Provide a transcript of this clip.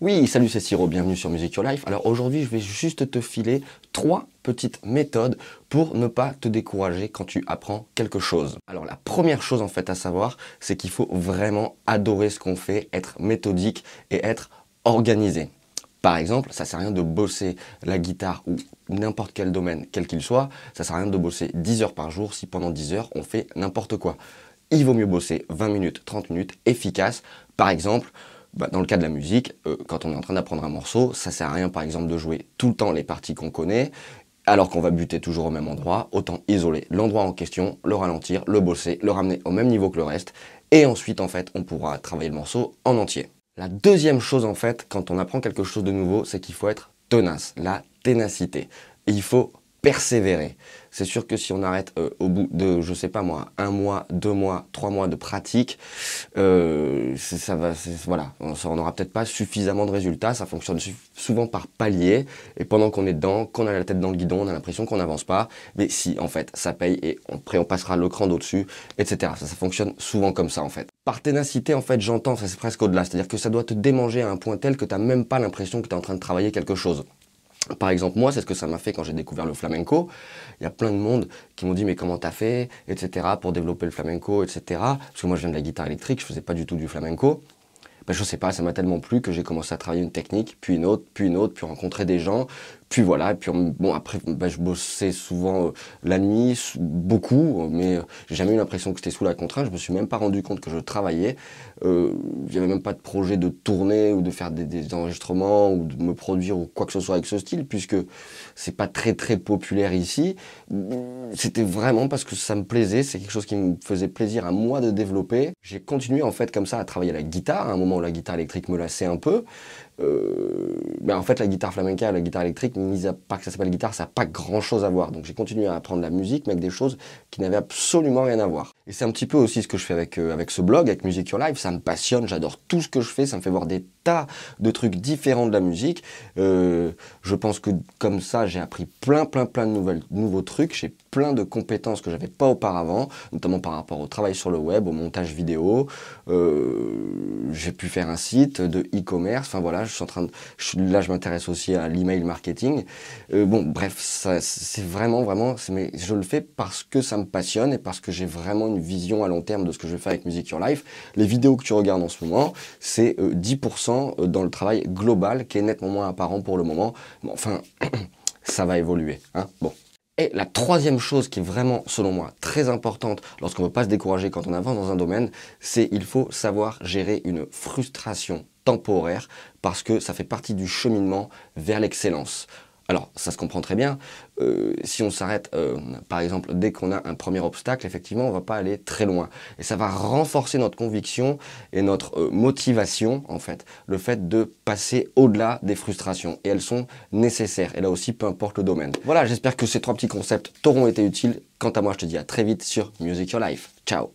Oui, salut, c'est Siro, bienvenue sur Music Your Life. Alors aujourd'hui, je vais juste te filer trois petites méthodes pour ne pas te décourager quand tu apprends quelque chose. Alors la première chose en fait à savoir, c'est qu'il faut vraiment adorer ce qu'on fait, être méthodique et être organisé. Par exemple, ça sert à rien de bosser la guitare ou n'importe quel domaine, quel qu'il soit, ça sert à rien de bosser 10 heures par jour si pendant 10 heures on fait n'importe quoi. Il vaut mieux bosser 20 minutes, 30 minutes, efficace. Par exemple, bah, dans le cas de la musique, euh, quand on est en train d'apprendre un morceau, ça sert à rien par exemple de jouer tout le temps les parties qu'on connaît, alors qu'on va buter toujours au même endroit, autant isoler l'endroit en question, le ralentir, le bosser, le ramener au même niveau que le reste, et ensuite en fait on pourra travailler le morceau en entier. La deuxième chose en fait, quand on apprend quelque chose de nouveau, c'est qu'il faut être tenace, la ténacité. il faut persévérer. C'est sûr que si on arrête euh, au bout de, je sais pas moi, un mois, deux mois, trois mois de pratique, euh, ça va, voilà, on n'aura peut-être pas suffisamment de résultats. Ça fonctionne souvent par palier. Et pendant qu'on est dedans, qu'on a la tête dans le guidon, on a l'impression qu'on n'avance pas. Mais si, en fait, ça paye et après on passera le cran d'au-dessus, etc. Ça, ça fonctionne souvent comme ça, en fait. Par ténacité, en fait, j'entends, ça c'est presque au-delà. C'est-à-dire que ça doit te démanger à un point tel que tu n'as même pas l'impression que tu es en train de travailler quelque chose. Par exemple, moi, c'est ce que ça m'a fait quand j'ai découvert le flamenco. Il y a plein de monde qui m'ont dit mais comment t'as fait, etc. pour développer le flamenco, etc. Parce que moi, je viens de la guitare électrique, je faisais pas du tout du flamenco. Ben, je sais pas, ça m'a tellement plu que j'ai commencé à travailler une technique, puis une autre, puis une autre, puis rencontrer des gens, puis voilà, et puis bon après bah, je bossais souvent euh, la nuit, beaucoup, mais euh, j'ai jamais eu l'impression que c'était sous la contrainte. Je me suis même pas rendu compte que je travaillais. Euh, il n'y avait même pas de projet de tourner ou de faire des, enregistrements ou de me produire ou quoi que ce soit avec ce style, puisque c'est pas très très populaire ici. C'était vraiment parce que ça me plaisait, c'est quelque chose qui me faisait plaisir à moi de développer. J'ai continué en fait comme ça à travailler la guitare, à un moment la guitare électrique me lassait un peu. Euh, ben en fait, la guitare flamenca, la guitare électrique, mis à part que ça s'appelle guitare, ça n'a pas grand chose à voir. Donc j'ai continué à apprendre la musique, mais avec des choses qui n'avaient absolument rien à voir. Et c'est un petit peu aussi ce que je fais avec, euh, ce blog, avec Music Your Life. Ça me passionne, j'adore tout ce que je fais, ça me fait voir des tas de trucs différents de la musique. Euh, je pense que comme ça, j'ai appris plein, plein, plein de nouvelles, nouveaux trucs. J'ai plein de compétences que j'avais pas auparavant, notamment par rapport au travail sur le web, au montage vidéo. j'ai pu faire un site de e-commerce. Enfin voilà, je suis en train de, là, je m'intéresse aussi à l'email marketing. Euh, bon, bref, c'est vraiment, vraiment, mais je le fais parce que ça me passionne et parce que j'ai vraiment une vision à long terme de ce que je vais faire avec Music Your Life. Les vidéos que tu regardes en ce moment, c'est 10% euh, dans le travail global qui est nettement moins apparent pour le moment. Bon, enfin, ça va évoluer. Hein bon. Et la troisième chose qui est vraiment, selon moi, très importante lorsqu'on ne veut pas se décourager quand on avance dans un domaine, c'est il faut savoir gérer une frustration temporaire parce que ça fait partie du cheminement vers l'excellence. Alors, ça se comprend très bien. Euh, si on s'arrête, euh, par exemple, dès qu'on a un premier obstacle, effectivement, on ne va pas aller très loin. Et ça va renforcer notre conviction et notre euh, motivation, en fait, le fait de passer au-delà des frustrations. Et elles sont nécessaires. Et là aussi, peu importe le domaine. Voilà, j'espère que ces trois petits concepts t'auront été utiles. Quant à moi, je te dis à très vite sur Music Your Life. Ciao